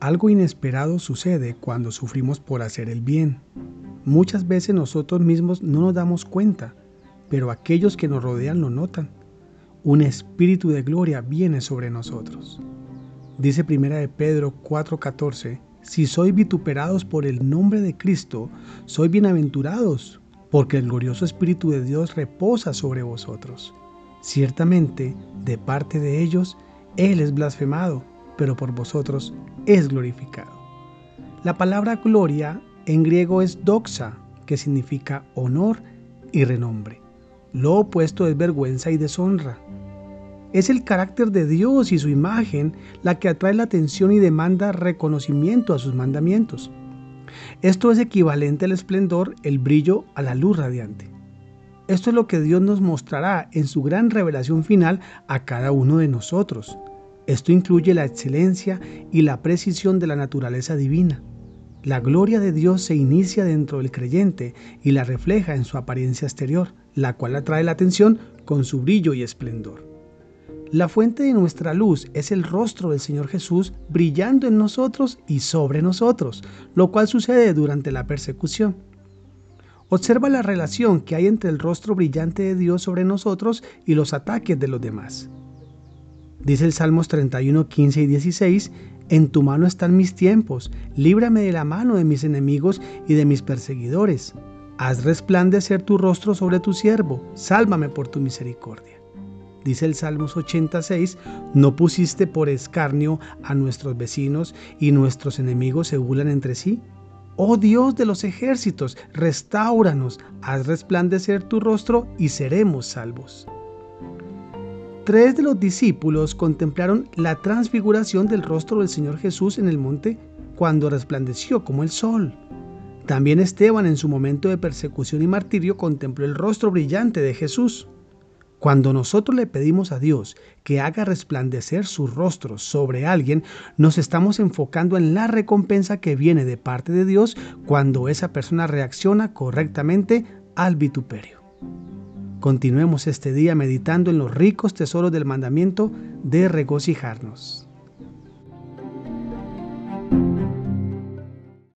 Algo inesperado sucede cuando sufrimos por hacer el bien. Muchas veces nosotros mismos no nos damos cuenta, pero aquellos que nos rodean lo notan. Un espíritu de gloria viene sobre nosotros. Dice primera de Pedro 4:14, si sois vituperados por el nombre de Cristo, sois bienaventurados, porque el glorioso Espíritu de Dios reposa sobre vosotros. Ciertamente, de parte de ellos, Él es blasfemado, pero por vosotros es glorificado. La palabra gloria en griego es doxa, que significa honor y renombre. Lo opuesto es vergüenza y deshonra. Es el carácter de Dios y su imagen la que atrae la atención y demanda reconocimiento a sus mandamientos. Esto es equivalente al esplendor, el brillo a la luz radiante. Esto es lo que Dios nos mostrará en su gran revelación final a cada uno de nosotros. Esto incluye la excelencia y la precisión de la naturaleza divina. La gloria de Dios se inicia dentro del creyente y la refleja en su apariencia exterior, la cual atrae la atención con su brillo y esplendor. La fuente de nuestra luz es el rostro del Señor Jesús brillando en nosotros y sobre nosotros, lo cual sucede durante la persecución. Observa la relación que hay entre el rostro brillante de Dios sobre nosotros y los ataques de los demás. Dice el Salmos 31, 15 y 16, En tu mano están mis tiempos, líbrame de la mano de mis enemigos y de mis perseguidores. Haz resplandecer tu rostro sobre tu siervo, sálvame por tu misericordia. Dice el Salmos 86, no pusiste por escarnio a nuestros vecinos y nuestros enemigos se burlan entre sí. Oh Dios de los ejércitos, restauranos, haz resplandecer tu rostro y seremos salvos. Tres de los discípulos contemplaron la transfiguración del rostro del Señor Jesús en el monte cuando resplandeció como el sol. También Esteban en su momento de persecución y martirio contempló el rostro brillante de Jesús. Cuando nosotros le pedimos a Dios que haga resplandecer su rostro sobre alguien, nos estamos enfocando en la recompensa que viene de parte de Dios cuando esa persona reacciona correctamente al vituperio. Continuemos este día meditando en los ricos tesoros del mandamiento de regocijarnos.